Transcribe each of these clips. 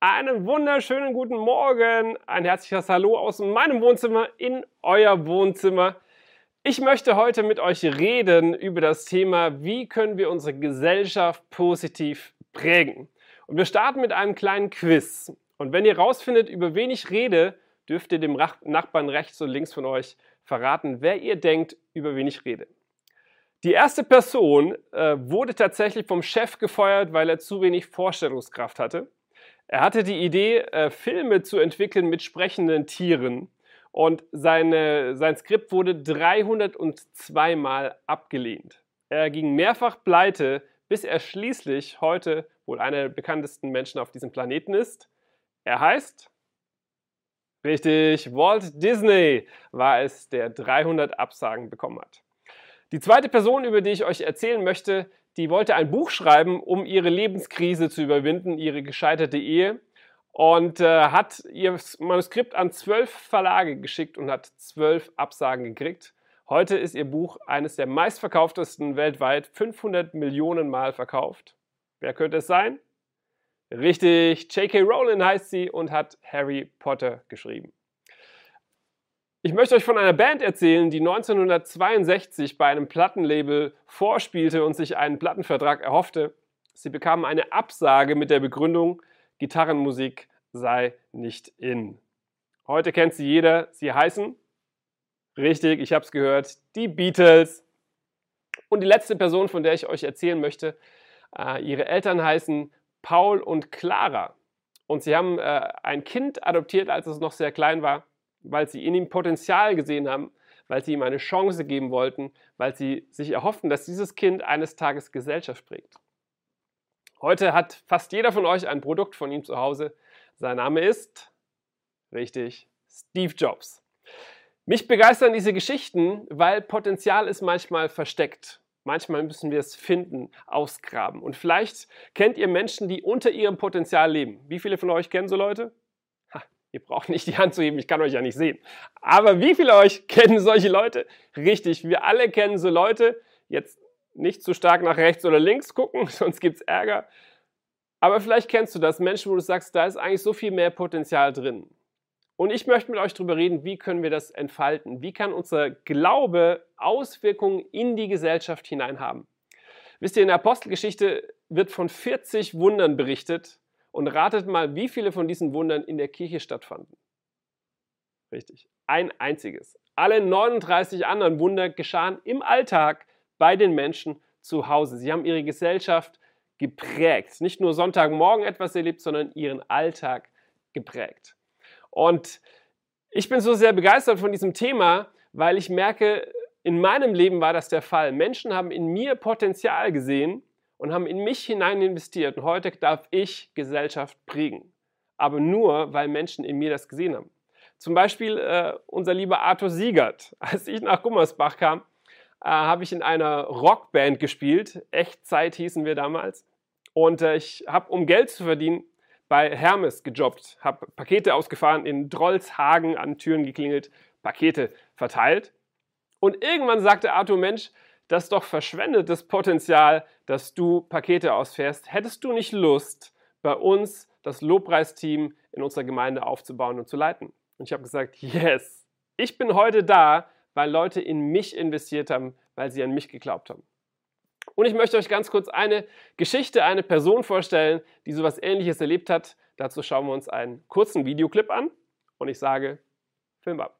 Einen wunderschönen guten Morgen, ein herzliches Hallo aus meinem Wohnzimmer in euer Wohnzimmer. Ich möchte heute mit euch reden über das Thema, wie können wir unsere Gesellschaft positiv prägen. Und wir starten mit einem kleinen Quiz. Und wenn ihr rausfindet, über wen ich rede, dürft ihr dem Nachbarn rechts und links von euch verraten, wer ihr denkt, über wen ich rede. Die erste Person äh, wurde tatsächlich vom Chef gefeuert, weil er zu wenig Vorstellungskraft hatte. Er hatte die Idee, äh, Filme zu entwickeln mit sprechenden Tieren und seine, sein Skript wurde 302 Mal abgelehnt. Er ging mehrfach pleite, bis er schließlich heute wohl einer der bekanntesten Menschen auf diesem Planeten ist. Er heißt Richtig, Walt Disney war es, der 300 Absagen bekommen hat. Die zweite Person, über die ich euch erzählen möchte, die wollte ein Buch schreiben, um ihre Lebenskrise zu überwinden, ihre gescheiterte Ehe und äh, hat ihr Manuskript an zwölf Verlage geschickt und hat zwölf Absagen gekriegt. Heute ist ihr Buch eines der meistverkauftesten weltweit, 500 Millionen Mal verkauft. Wer könnte es sein? Richtig, J.K. Rowling heißt sie und hat Harry Potter geschrieben. Ich möchte euch von einer Band erzählen, die 1962 bei einem Plattenlabel vorspielte und sich einen Plattenvertrag erhoffte. Sie bekamen eine Absage mit der Begründung, Gitarrenmusik sei nicht in. Heute kennt sie jeder. Sie heißen, richtig, ich habe es gehört, die Beatles. Und die letzte Person, von der ich euch erzählen möchte, äh, ihre Eltern heißen Paul und Clara. Und sie haben äh, ein Kind adoptiert, als es noch sehr klein war weil sie in ihm Potenzial gesehen haben, weil sie ihm eine Chance geben wollten, weil sie sich erhofften, dass dieses Kind eines Tages Gesellschaft prägt. Heute hat fast jeder von euch ein Produkt von ihm zu Hause. Sein Name ist, richtig, Steve Jobs. Mich begeistern diese Geschichten, weil Potenzial ist manchmal versteckt. Manchmal müssen wir es finden, ausgraben. Und vielleicht kennt ihr Menschen, die unter ihrem Potenzial leben. Wie viele von euch kennen so Leute? Ihr braucht nicht die Hand zu heben, ich kann euch ja nicht sehen. Aber wie viele euch kennen solche Leute? Richtig, wir alle kennen so Leute. Jetzt nicht zu stark nach rechts oder links gucken, sonst gibt es Ärger. Aber vielleicht kennst du das, Menschen, wo du sagst, da ist eigentlich so viel mehr Potenzial drin. Und ich möchte mit euch darüber reden, wie können wir das entfalten? Wie kann unser Glaube Auswirkungen in die Gesellschaft hinein haben? Wisst ihr, in der Apostelgeschichte wird von 40 Wundern berichtet, und ratet mal, wie viele von diesen Wundern in der Kirche stattfanden. Richtig, ein einziges. Alle 39 anderen Wunder geschahen im Alltag bei den Menschen zu Hause. Sie haben ihre Gesellschaft geprägt. Nicht nur Sonntagmorgen etwas erlebt, sondern ihren Alltag geprägt. Und ich bin so sehr begeistert von diesem Thema, weil ich merke, in meinem Leben war das der Fall. Menschen haben in mir Potenzial gesehen und haben in mich hinein investiert. Und heute darf ich Gesellschaft prägen. Aber nur, weil Menschen in mir das gesehen haben. Zum Beispiel äh, unser lieber Arthur Siegert. Als ich nach Gummersbach kam, äh, habe ich in einer Rockband gespielt. Echtzeit hießen wir damals. Und äh, ich habe, um Geld zu verdienen, bei Hermes gejobbt. Habe Pakete ausgefahren, in Drollshagen an Türen geklingelt, Pakete verteilt. Und irgendwann sagte Arthur, Mensch, das ist doch verschwendetes Potenzial, dass du Pakete ausfährst. Hättest du nicht Lust, bei uns das Lobpreisteam in unserer Gemeinde aufzubauen und zu leiten? Und ich habe gesagt, yes, ich bin heute da, weil Leute in mich investiert haben, weil sie an mich geglaubt haben. Und ich möchte euch ganz kurz eine Geschichte, eine Person vorstellen, die so etwas Ähnliches erlebt hat. Dazu schauen wir uns einen kurzen Videoclip an und ich sage, Film ab.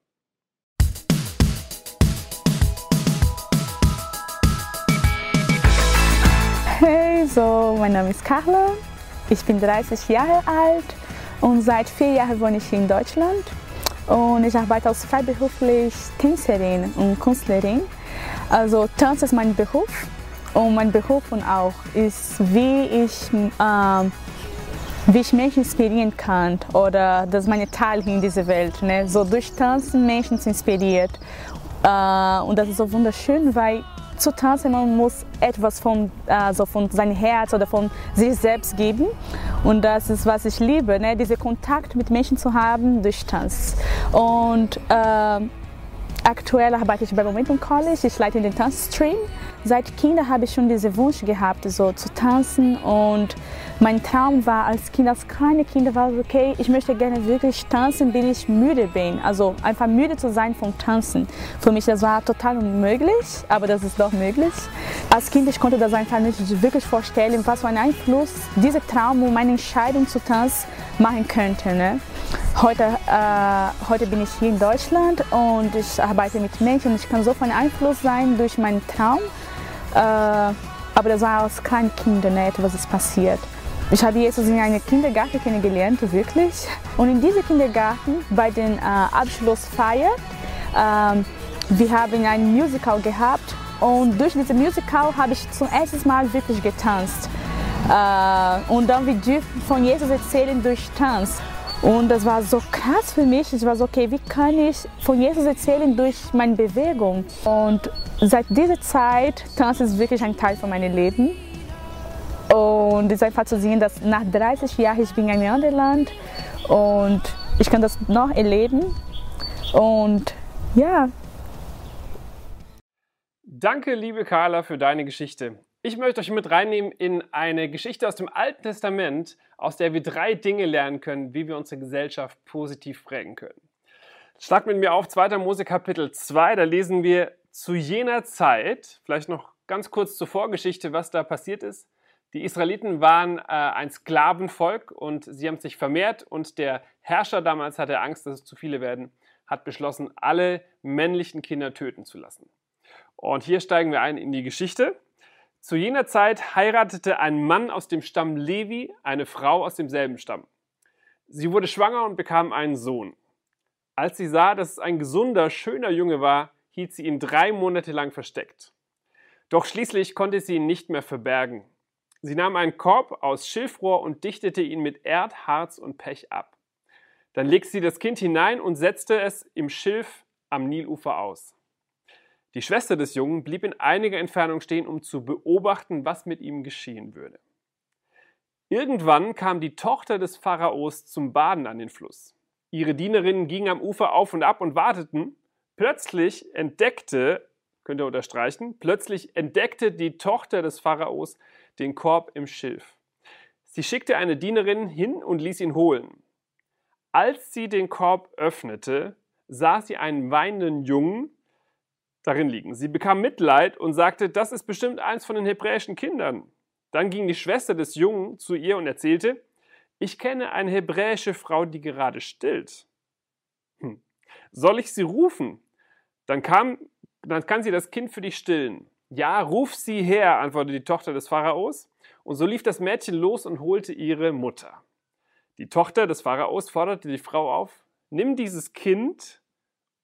Hey, so, mein Name ist Carla, ich bin 30 Jahre alt und seit vier Jahren wohne ich in Deutschland und ich arbeite als freiberuflich Tänzerin und Künstlerin. Also Tanz ist mein Beruf und mein Beruf und auch ist, wie ich, äh, wie ich Menschen inspirieren kann oder dass meine Teil in dieser Welt. Ne? So durch Tanzen Menschen inspiriert äh, und das ist so wunderschön, weil zu tanzen, man muss etwas von, also von seinem Herz oder von sich selbst geben. Und das ist, was ich liebe, ne? diesen Kontakt mit Menschen zu haben durch Tanz. Und äh, aktuell arbeite ich bei Momentum College, ich leite den Tanzstream. Seit Kinder habe ich schon diesen Wunsch gehabt, so zu tanzen und mein Traum war als Kind, als kleine Kind war okay, ich möchte gerne wirklich tanzen, wenn ich müde bin. Also einfach müde zu sein vom Tanzen. Für mich das war total unmöglich, aber das ist doch möglich. Als Kind ich konnte das einfach nicht wirklich vorstellen, was für einen Einfluss dieser Traum und meine Entscheidung zu tanzen machen könnte. Ne? Heute, äh, heute bin ich hier in Deutschland und ich arbeite mit Menschen ich kann so von Einfluss sein durch meinen Traum. Äh, aber das war als Kleinkind nicht, was ist passiert. Ich habe Jesus in einem Kindergarten kennengelernt, wirklich. Und in diesem Kindergarten, bei den äh, Abschlussfeier, äh, wir haben ein Musical gehabt und durch dieses Musical habe ich zum ersten Mal wirklich getanzt. Äh, und dann wir dürfen von Jesus erzählen durch Tanz. Und das war so krass für mich. Ich war so, okay, wie kann ich von Jesus erzählen durch meine Bewegung? Und seit dieser Zeit, Tanz ist wirklich ein Teil von meinem Leben. Und es ist einfach zu sehen, dass nach 30 Jahren ich bin in einem anderen Land und ich kann das noch erleben. Und ja. Danke, liebe Carla, für deine Geschichte. Ich möchte euch mit reinnehmen in eine Geschichte aus dem Alten Testament, aus der wir drei Dinge lernen können, wie wir unsere Gesellschaft positiv prägen können. Schlag mit mir auf 2. Mose Kapitel 2, da lesen wir zu jener Zeit, vielleicht noch ganz kurz zur Vorgeschichte, was da passiert ist. Die Israeliten waren äh, ein Sklavenvolk und sie haben sich vermehrt und der Herrscher damals hatte Angst, dass es zu viele werden, hat beschlossen, alle männlichen Kinder töten zu lassen. Und hier steigen wir ein in die Geschichte. Zu jener Zeit heiratete ein Mann aus dem Stamm Levi eine Frau aus demselben Stamm. Sie wurde schwanger und bekam einen Sohn. Als sie sah, dass es ein gesunder, schöner Junge war, hielt sie ihn drei Monate lang versteckt. Doch schließlich konnte sie ihn nicht mehr verbergen. Sie nahm einen Korb aus Schilfrohr und dichtete ihn mit Erd, Harz und Pech ab. Dann legte sie das Kind hinein und setzte es im Schilf am Nilufer aus. Die Schwester des Jungen blieb in einiger Entfernung stehen, um zu beobachten, was mit ihm geschehen würde. Irgendwann kam die Tochter des Pharaos zum Baden an den Fluss. Ihre Dienerinnen gingen am Ufer auf und ab und warteten. Plötzlich entdeckte, könnt ihr unterstreichen, plötzlich entdeckte die Tochter des Pharaos den Korb im Schilf. Sie schickte eine Dienerin hin und ließ ihn holen. Als sie den Korb öffnete, sah sie einen weinenden Jungen, darin liegen. Sie bekam Mitleid und sagte, das ist bestimmt eins von den hebräischen Kindern. Dann ging die Schwester des Jungen zu ihr und erzählte, ich kenne eine hebräische Frau, die gerade stillt. Hm. Soll ich sie rufen? Dann, kam, dann kann sie das Kind für dich stillen. Ja, ruf sie her, antwortete die Tochter des Pharaos. Und so lief das Mädchen los und holte ihre Mutter. Die Tochter des Pharaos forderte die Frau auf, nimm dieses Kind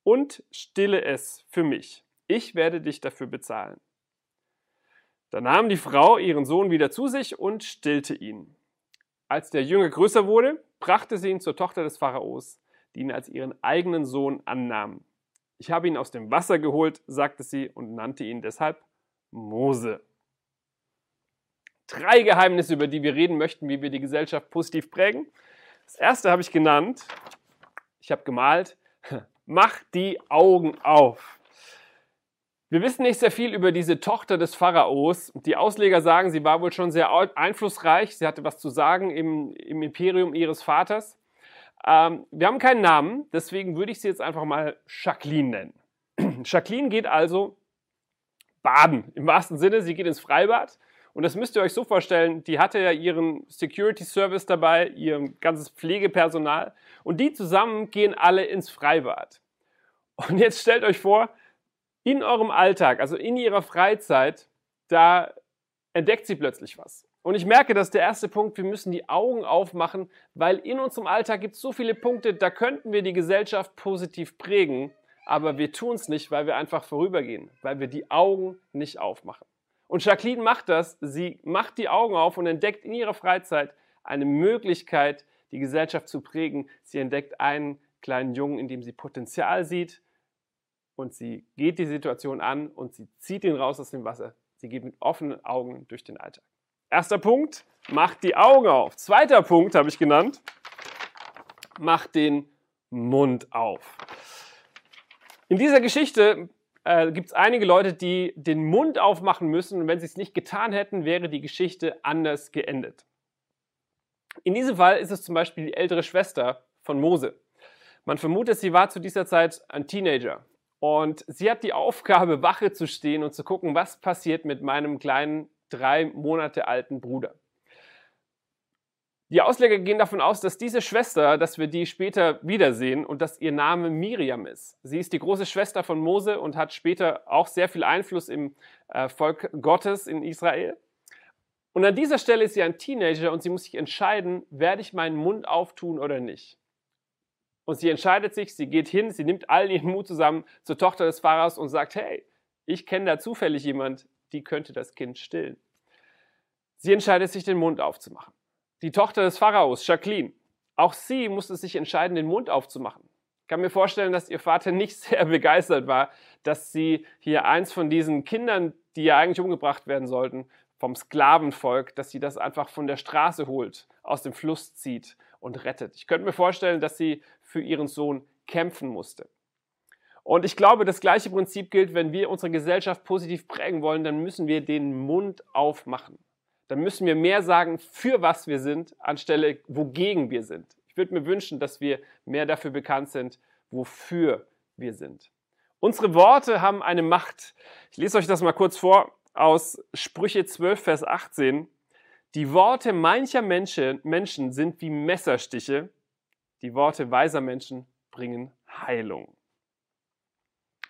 und stille es für mich ich werde dich dafür bezahlen. Da nahm die Frau ihren Sohn wieder zu sich und stillte ihn. Als der Junge größer wurde, brachte sie ihn zur Tochter des Pharaos, die ihn als ihren eigenen Sohn annahm. Ich habe ihn aus dem Wasser geholt, sagte sie und nannte ihn deshalb Mose. Drei Geheimnisse, über die wir reden möchten, wie wir die Gesellschaft positiv prägen. Das erste habe ich genannt, ich habe gemalt, mach die Augen auf. Wir wissen nicht sehr viel über diese Tochter des Pharaos. Die Ausleger sagen, sie war wohl schon sehr einflussreich. Sie hatte was zu sagen im, im Imperium ihres Vaters. Ähm, wir haben keinen Namen, deswegen würde ich sie jetzt einfach mal Jacqueline nennen. Jacqueline geht also baden, im wahrsten Sinne. Sie geht ins Freibad. Und das müsst ihr euch so vorstellen, die hatte ja ihren Security Service dabei, ihr ganzes Pflegepersonal. Und die zusammen gehen alle ins Freibad. Und jetzt stellt euch vor, in eurem Alltag, also in ihrer Freizeit, da entdeckt sie plötzlich was. Und ich merke, dass der erste Punkt, wir müssen die Augen aufmachen, weil in unserem Alltag gibt es so viele Punkte, da könnten wir die Gesellschaft positiv prägen, aber wir tun es nicht, weil wir einfach vorübergehen, weil wir die Augen nicht aufmachen. Und Jacqueline macht das, sie macht die Augen auf und entdeckt in ihrer Freizeit eine Möglichkeit, die Gesellschaft zu prägen. Sie entdeckt einen kleinen Jungen, in dem sie Potenzial sieht, und sie geht die Situation an und sie zieht ihn raus aus dem Wasser. Sie geht mit offenen Augen durch den Alltag. Erster Punkt, macht die Augen auf. Zweiter Punkt habe ich genannt, macht den Mund auf. In dieser Geschichte äh, gibt es einige Leute, die den Mund aufmachen müssen und wenn sie es nicht getan hätten, wäre die Geschichte anders geendet. In diesem Fall ist es zum Beispiel die ältere Schwester von Mose. Man vermutet, sie war zu dieser Zeit ein Teenager und sie hat die Aufgabe, Wache zu stehen und zu gucken, was passiert mit meinem kleinen drei Monate alten Bruder. Die Ausleger gehen davon aus, dass diese Schwester, dass wir die später wiedersehen und dass ihr Name Miriam ist. Sie ist die große Schwester von Mose und hat später auch sehr viel Einfluss im äh, Volk Gottes in Israel. Und an dieser Stelle ist sie ein Teenager und sie muss sich entscheiden, werde ich meinen Mund auftun oder nicht. Und sie entscheidet sich, sie geht hin, sie nimmt all ihren Mut zusammen zur Tochter des Pfarrers und sagt, hey, ich kenne da zufällig jemand, die könnte das Kind stillen. Sie entscheidet sich, den Mund aufzumachen. Die Tochter des Pharaos, Jacqueline, auch sie musste sich entscheiden, den Mund aufzumachen. Ich kann mir vorstellen, dass ihr Vater nicht sehr begeistert war, dass sie hier eins von diesen Kindern, die ja eigentlich umgebracht werden sollten, vom Sklavenvolk, dass sie das einfach von der Straße holt, aus dem Fluss zieht und rettet. Ich könnte mir vorstellen, dass sie für ihren Sohn kämpfen musste. Und ich glaube, das gleiche Prinzip gilt, wenn wir unsere Gesellschaft positiv prägen wollen, dann müssen wir den Mund aufmachen dann müssen wir mehr sagen, für was wir sind, anstelle wogegen wir sind. Ich würde mir wünschen, dass wir mehr dafür bekannt sind, wofür wir sind. Unsere Worte haben eine Macht. Ich lese euch das mal kurz vor aus Sprüche 12, Vers 18. Die Worte mancher Menschen, sind wie Messerstiche. Die Worte weiser Menschen bringen Heilung.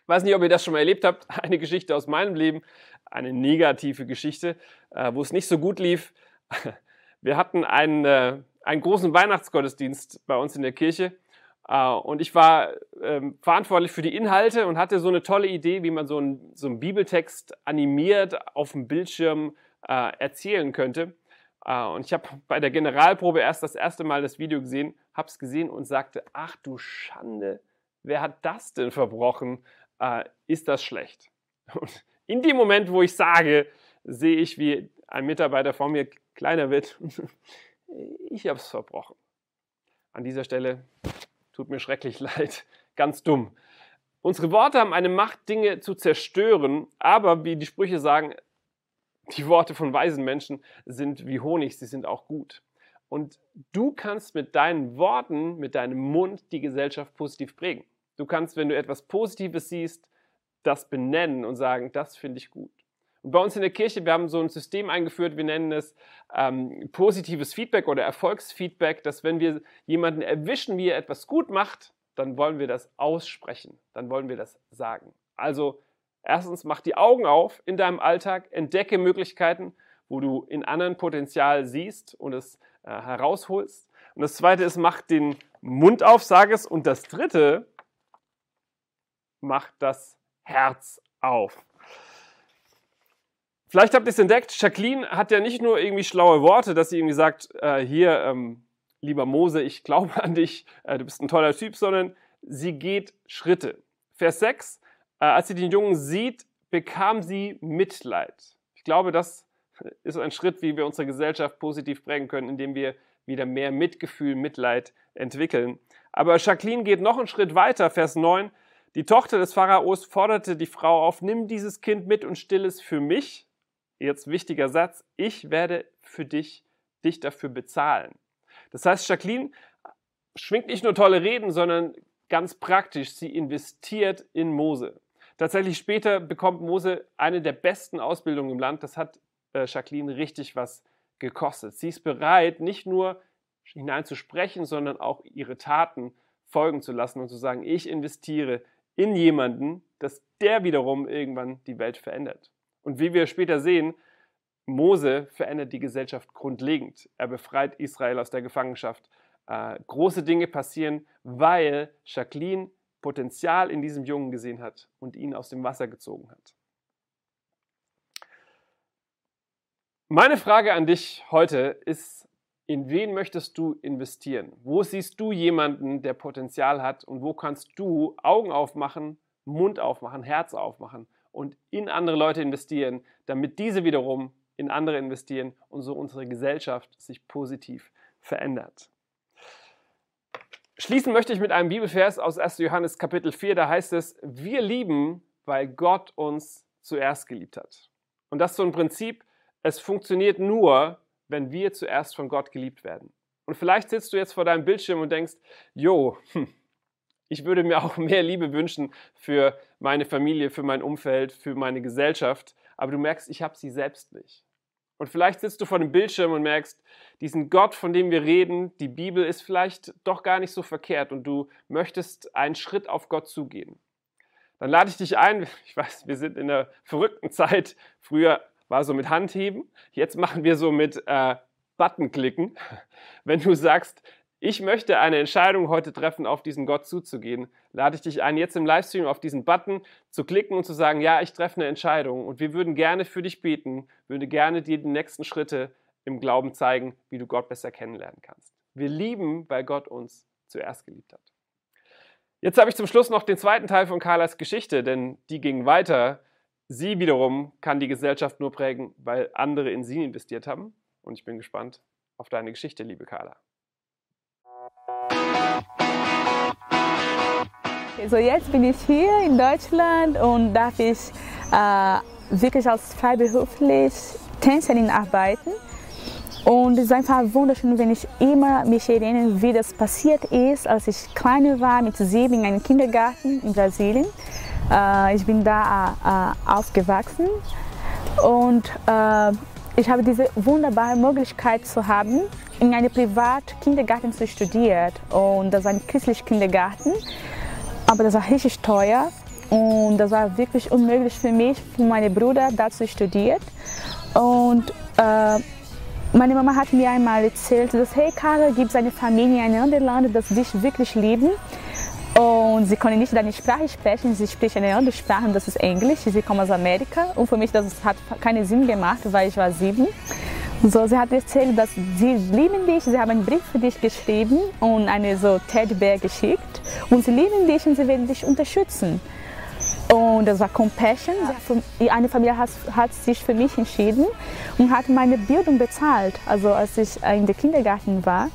Ich weiß nicht, ob ihr das schon mal erlebt habt. Eine Geschichte aus meinem Leben, eine negative Geschichte, äh, wo es nicht so gut lief. Wir hatten einen, äh, einen großen Weihnachtsgottesdienst bei uns in der Kirche äh, und ich war ähm, verantwortlich für die Inhalte und hatte so eine tolle Idee, wie man so einen, so einen Bibeltext animiert auf dem Bildschirm erzählen könnte. Und ich habe bei der Generalprobe erst das erste Mal das Video gesehen, habe es gesehen und sagte, ach du Schande, wer hat das denn verbrochen? äh, ist das schlecht. Und in dem Moment, wo ich sage, sehe ich, wie ein Mitarbeiter vor mir kleiner wird. ich habe es verbrochen. An dieser Stelle tut mir schrecklich leid, ganz dumm. Unsere Worte haben eine Macht, Dinge zu zerstören, aber wie die Sprüche sagen, die Worte von weisen Menschen sind wie Honig, sie sind auch gut. Und du kannst mit deinen Worten, mit deinem Mund die Gesellschaft positiv prägen. Du kannst, wenn du etwas Positives siehst, das benennen und sagen, das finde ich gut. Und bei uns in der Kirche, wir haben so ein System eingeführt, wir nennen es ähm, positives Feedback oder Erfolgsfeedback, dass wenn wir jemanden erwischen, wie er etwas gut macht, dann wollen wir das aussprechen, dann wollen wir das sagen. Also erstens, mach die Augen auf in deinem Alltag, entdecke Möglichkeiten, wo du in anderen Potenzial siehst und es äh, herausholst. Und das zweite ist, mach den Mund auf, sag es. Und das dritte, macht das Herz auf. Vielleicht habt ihr es entdeckt, Jacqueline hat ja nicht nur irgendwie schlaue Worte, dass sie irgendwie sagt, äh, hier, ähm, lieber Mose, ich glaube an dich, äh, du bist ein toller Typ, sondern sie geht Schritte. Vers 6, äh, als sie den Jungen sieht, bekam sie Mitleid. Ich glaube, das ist ein Schritt, wie wir unsere Gesellschaft positiv prägen können, indem wir wieder mehr Mitgefühl, Mitleid entwickeln. Aber Jacqueline geht noch einen Schritt weiter, Vers 9. Die Tochter des Pharaos forderte die Frau auf, nimm dieses Kind mit und still es für mich. Jetzt wichtiger Satz, ich werde für dich, dich dafür bezahlen. Das heißt, Jacqueline schwingt nicht nur tolle Reden, sondern ganz praktisch, sie investiert in Mose. Tatsächlich später bekommt Mose eine der besten Ausbildungen im Land. Das hat äh, Jacqueline richtig was gekostet. Sie ist bereit, nicht nur hineinzusprechen, sondern auch ihre Taten folgen zu lassen und zu sagen, ich investiere in jemanden, dass der wiederum irgendwann die Welt verändert. Und wie wir später sehen, Mose verändert die Gesellschaft grundlegend. Er befreit Israel aus der Gefangenschaft. Äh, große Dinge passieren, weil Jacqueline Potenzial in diesem Jungen gesehen hat und ihn aus dem Wasser gezogen hat. Meine Frage an dich heute ist, in wen möchtest du investieren? Wo siehst du jemanden, der Potenzial hat und wo kannst du Augen aufmachen, Mund aufmachen, Herz aufmachen und in andere Leute investieren, damit diese wiederum in andere investieren und so unsere Gesellschaft sich positiv verändert. Schließen möchte ich mit einem Bibelvers aus 1. Johannes Kapitel 4, da heißt es, wir lieben, weil Gott uns zuerst geliebt hat. Und das ist so ein Prinzip, es funktioniert nur, wenn wir zuerst von Gott geliebt werden. Und vielleicht sitzt du jetzt vor deinem Bildschirm und denkst, jo, hm, ich würde mir auch mehr Liebe wünschen für meine Familie, für mein Umfeld, für meine Gesellschaft, aber du merkst, ich habe sie selbst nicht. Und vielleicht sitzt du vor dem Bildschirm und merkst, diesen Gott, von dem wir reden, die Bibel ist vielleicht doch gar nicht so verkehrt und du möchtest einen Schritt auf Gott zugehen. Dann lade ich dich ein, ich weiß, wir sind in einer verrückten Zeit. Früher war so mit Handheben, jetzt machen wir so mit äh, Buttonklicken. Wenn du sagst, ich möchte eine Entscheidung heute treffen, auf diesen Gott zuzugehen, lade ich dich ein, jetzt im Livestream auf diesen Button zu klicken und zu sagen, ja, ich treffe eine Entscheidung und wir würden gerne für dich beten, würde gerne dir die nächsten Schritte im Glauben zeigen, wie du Gott besser kennenlernen kannst. Wir lieben, weil Gott uns zuerst geliebt hat. Jetzt habe ich zum Schluss noch den zweiten Teil von Carlas Geschichte, denn die ging weiter. Sie wiederum kann die Gesellschaft nur prägen, weil andere in sie investiert haben. Und ich bin gespannt auf deine Geschichte, liebe Carla. Also jetzt bin ich hier in Deutschland und darf ich äh, wirklich als freiberuflich Tänzerin arbeiten. Und es ist einfach wunderschön, wenn ich immer mich erinnere, wie das passiert ist, als ich kleiner war, mit sieben in einem Kindergarten in Brasilien. Äh, ich bin da äh, aufgewachsen und äh, ich habe diese wunderbare Möglichkeit zu haben, in einem Privatkindergarten zu studieren. Und das war ein christlicher Kindergarten, aber das war richtig teuer. Und das war wirklich unmöglich für mich, für meinen Bruder da zu studieren. Und äh, meine Mama hat mir einmal erzählt, dass hey Karl, gibt eine Familie in einem anderen Land, das dich wirklich lieben. Und sie konnte nicht deine Sprache sprechen, sie spricht eine andere Sprache, das ist Englisch. Sie kommt aus Amerika und für mich das hat keinen Sinn gemacht, weil ich war sieben. So, sie hat erzählt, dass sie lieben dich, sie haben einen Brief für dich geschrieben und eine so Teddybär geschickt und sie lieben dich und sie werden dich unterstützen. Und das war Compassion. Eine Familie hat, sich für mich entschieden und hat meine Bildung bezahlt, also als ich in der Kindergarten war.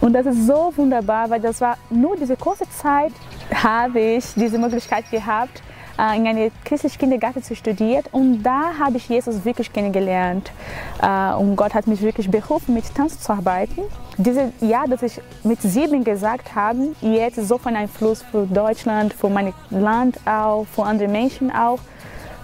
Und das ist so wunderbar, weil das war nur diese kurze Zeit, habe ich diese Möglichkeit gehabt, äh, in einem christlichen Kindergarten zu studieren und da habe ich Jesus wirklich kennengelernt. Äh, und Gott hat mich wirklich berufen, mit Tanz zu arbeiten. Dieses Jahr, das ich mit sieben gesagt habe, jetzt so von Einfluss für Deutschland, für mein Land auch, für andere Menschen auch.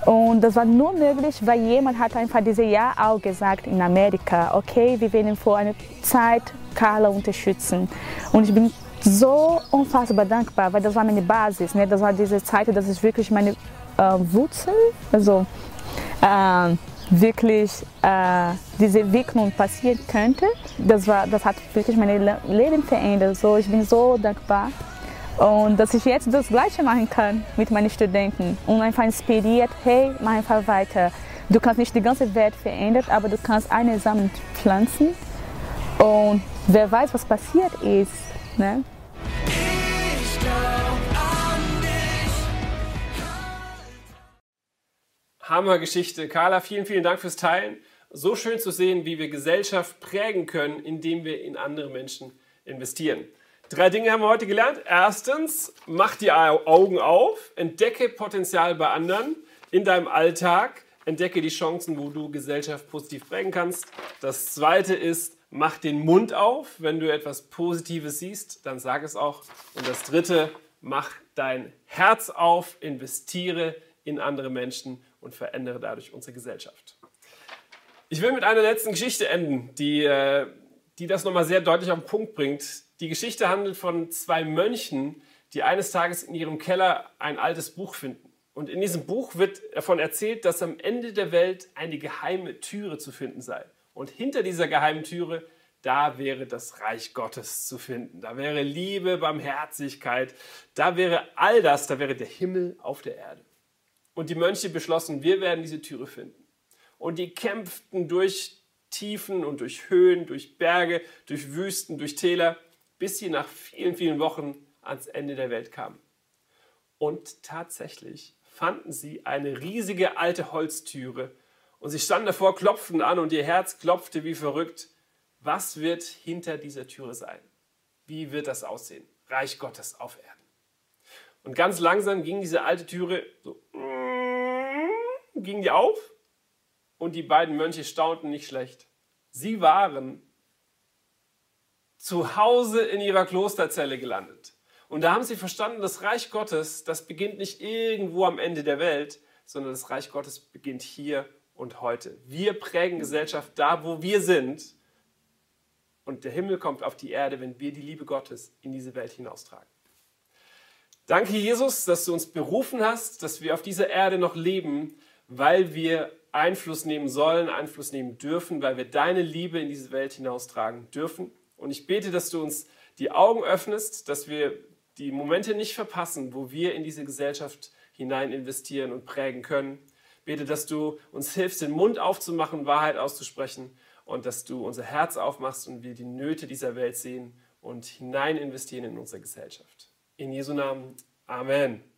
Und das war nur möglich, weil jemand hat einfach dieses Jahr auch gesagt in Amerika, okay, wir werden vor einer Zeit Carla unterstützen. Und ich bin so unfassbar dankbar, weil das war meine Basis. Ne? Das war diese Zeit, das ist wirklich meine äh, Wurzel, also äh, wirklich äh, diese Entwicklung passieren könnte. Das, war, das hat wirklich mein Leben verändert. So, ich bin so dankbar. Und dass ich jetzt das Gleiche machen kann mit meinen Studenten und einfach inspiriert, hey, mach einfach weiter. Du kannst nicht die ganze Welt verändern, aber du kannst eine Samen pflanzen und wer weiß, was passiert ist. Ne? Hammergeschichte. Carla, vielen, vielen Dank fürs Teilen. So schön zu sehen, wie wir Gesellschaft prägen können, indem wir in andere Menschen investieren. Drei Dinge haben wir heute gelernt. Erstens, mach die Augen auf, entdecke Potenzial bei anderen in deinem Alltag, entdecke die Chancen, wo du Gesellschaft positiv prägen kannst. Das zweite ist, mach den Mund auf. Wenn du etwas Positives siehst, dann sag es auch. Und das dritte, mach dein Herz auf, investiere in andere Menschen und verändere dadurch unsere Gesellschaft. Ich will mit einer letzten Geschichte enden, die, äh, die das nochmal sehr deutlich auf den Punkt bringt. Die Geschichte handelt von zwei Mönchen, die eines Tages in ihrem Keller ein altes Buch finden. Und in diesem Buch wird davon erzählt, dass am Ende der Welt eine geheime Türe zu finden sei. Und hinter dieser geheimen Türe, da wäre das Reich Gottes zu finden. Da wäre Liebe, Barmherzigkeit, da wäre all das, da wäre der Himmel auf der Erde. Und die Mönche beschlossen, wir werden diese Türe finden. Und die kämpften durch Tiefen und durch Höhen, durch Berge, durch Wüsten, durch Täler, bis sie nach vielen, vielen Wochen ans Ende der Welt kamen. Und tatsächlich fanden sie eine riesige alte Holztüre und sie standen davor, klopften an und ihr Herz klopfte wie verrückt. Was wird hinter dieser Türe sein? Wie wird das aussehen? Reich Gottes auf Erden. Und ganz langsam ging diese alte Türe so Gingen die auf und die beiden Mönche staunten nicht schlecht. Sie waren zu Hause in ihrer Klosterzelle gelandet. Und da haben sie verstanden, das Reich Gottes, das beginnt nicht irgendwo am Ende der Welt, sondern das Reich Gottes beginnt hier und heute. Wir prägen Gesellschaft da, wo wir sind. Und der Himmel kommt auf die Erde, wenn wir die Liebe Gottes in diese Welt hinaustragen. Danke, Jesus, dass du uns berufen hast, dass wir auf dieser Erde noch leben, weil wir Einfluss nehmen sollen, Einfluss nehmen dürfen, weil wir deine Liebe in diese Welt hinaustragen dürfen. Und ich bete, dass du uns die Augen öffnest, dass wir die Momente nicht verpassen, wo wir in diese Gesellschaft hinein investieren und prägen können. Bete, dass du uns hilfst, den Mund aufzumachen, Wahrheit auszusprechen und dass du unser Herz aufmachst und wir die Nöte dieser Welt sehen und hinein investieren in unsere Gesellschaft. In Jesu Namen. Amen.